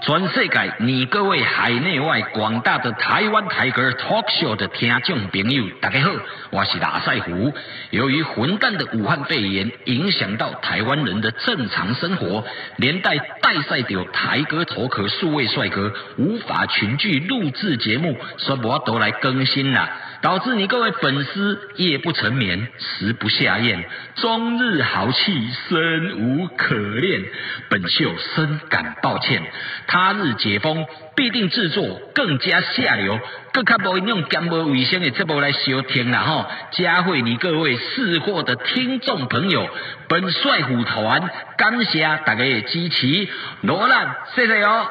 全世界，你各位海内外广大的台湾台歌 talk show 的听众朋友，大家好，我是拉赛虎。由于混蛋的武汉肺炎影响到台湾人的正常生活，连带带赛掉台歌头壳数位帅哥无法群聚录制节目，所以我都来更新啦。导致你各位粉丝夜不成眠，食不下咽，终日豪气，生无可恋。本秀深感抱歉，他日解封必定制作更加下流，更加无用健无卫生的节目来收听啦吼！加惠你各位试货的听众朋友，本帅虎团感谢大家的支持，罗兰，谢谢哦。